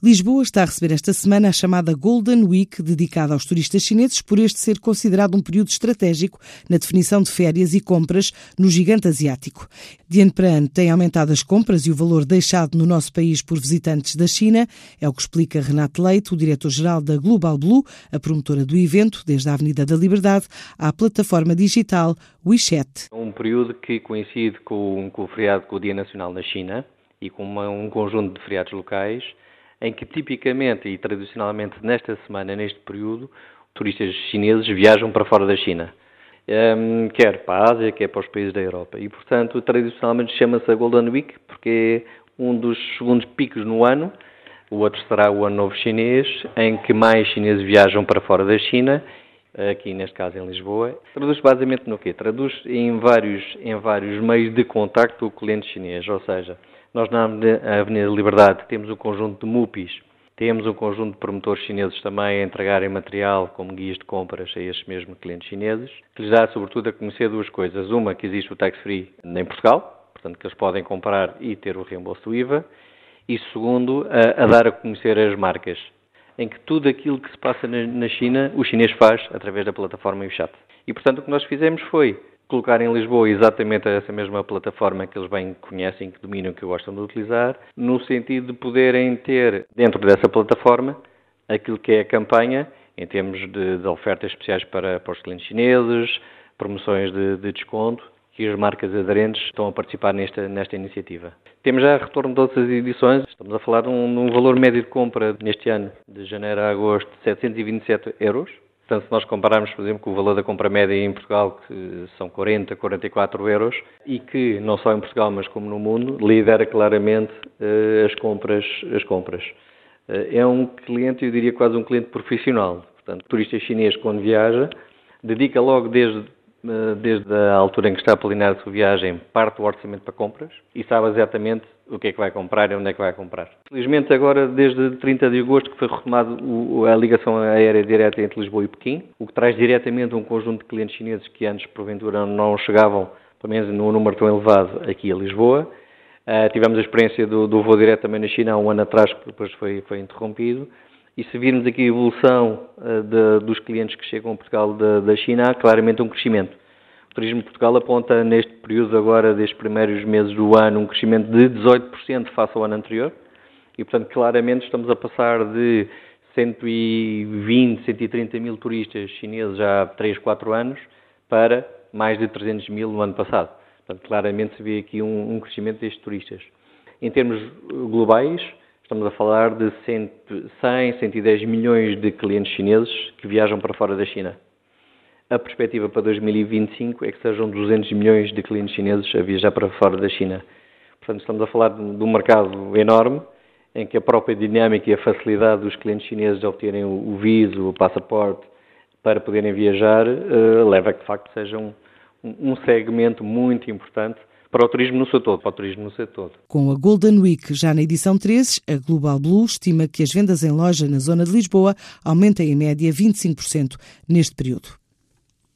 Lisboa está a receber esta semana a chamada Golden Week, dedicada aos turistas chineses, por este ser considerado um período estratégico na definição de férias e compras no gigante asiático. De ano para ano têm aumentado as compras e o valor deixado no nosso país por visitantes da China, é o que explica Renato Leite, o diretor-geral da Global Blue, a promotora do evento, desde a Avenida da Liberdade à plataforma digital WeChat. Um período que coincide com, com o feriado, com o Dia Nacional na China e com uma, um conjunto de feriados locais em que tipicamente e tradicionalmente nesta semana, neste período, turistas chineses viajam para fora da China. Um, quer para a Ásia, quer para os países da Europa. E, portanto, tradicionalmente chama-se a Golden Week, porque é um dos segundos picos no ano. O outro será o Ano Novo Chinês, em que mais chineses viajam para fora da China, aqui neste caso em Lisboa. Traduz basicamente no quê? Traduz em vários, em vários meios de contacto o cliente chinês, ou seja, nós na Avenida Liberdade temos um conjunto de MUPIs, temos um conjunto de promotores chineses também a entregarem material como guias de compras a estes mesmos clientes chineses, que lhes dá sobretudo a conhecer duas coisas. Uma, que existe o tax free em Portugal, portanto que eles podem comprar e ter o reembolso do IVA, e segundo, a, a dar a conhecer as marcas, em que tudo aquilo que se passa na, na China, o chinês faz através da plataforma e o chat. E portanto o que nós fizemos foi colocar em Lisboa exatamente essa mesma plataforma que eles bem conhecem, que dominam, que gostam de utilizar, no sentido de poderem ter dentro dessa plataforma aquilo que é a campanha em termos de, de ofertas especiais para, para, os clientes chineses, promoções de, de, desconto e as marcas aderentes estão a participar nesta, nesta iniciativa. Temos já retorno de outras edições, estamos a falar de um, de um valor médio de compra neste ano, de janeiro a agosto, de 727 euros, Portanto, se nós compararmos, por exemplo, com o valor da compra média em Portugal, que são 40, 44 euros, e que, não só em Portugal, mas como no mundo, lidera claramente uh, as compras. As compras. Uh, é um cliente, eu diria quase um cliente profissional. Portanto, turista chinês, quando viaja, dedica logo desde eh, desde a altura em que está a planear a sua viagem, parte do orçamento para compras e sabe exatamente o que é que vai comprar e onde é que vai comprar. Felizmente agora, desde 30 de agosto, que foi retomada a ligação aérea direta entre Lisboa e Pequim, o que traz diretamente um conjunto de clientes chineses que antes, porventura, não chegavam, pelo menos num número tão elevado, aqui a Lisboa. Uh, tivemos a experiência do, do voo direto também na China há um ano atrás, que depois foi, foi interrompido. E se virmos aqui a evolução uh, de, dos clientes que chegam a Portugal da, da China, há claramente um crescimento. O Turismo de Portugal aponta neste período agora, destes primeiros meses do ano, um crescimento de 18% face ao ano anterior. E, portanto, claramente estamos a passar de 120, 130 mil turistas chineses há 3, 4 anos para mais de 300 mil no ano passado. Portanto, claramente se vê aqui um, um crescimento destes turistas. Em termos globais, Estamos a falar de 100, 110 milhões de clientes chineses que viajam para fora da China. A perspectiva para 2025 é que sejam 200 milhões de clientes chineses a viajar para fora da China. Portanto, estamos a falar de um mercado enorme em que a própria dinâmica e a facilidade dos clientes chineses de obterem o viso, o passaporte para poderem viajar, uh, leva a que de facto seja um, um segmento muito importante para o turismo no seu todo, para o turismo no seu todo. Com a Golden Week já na edição 13, a Global Blue estima que as vendas em loja na zona de Lisboa aumentem em média 25% neste período.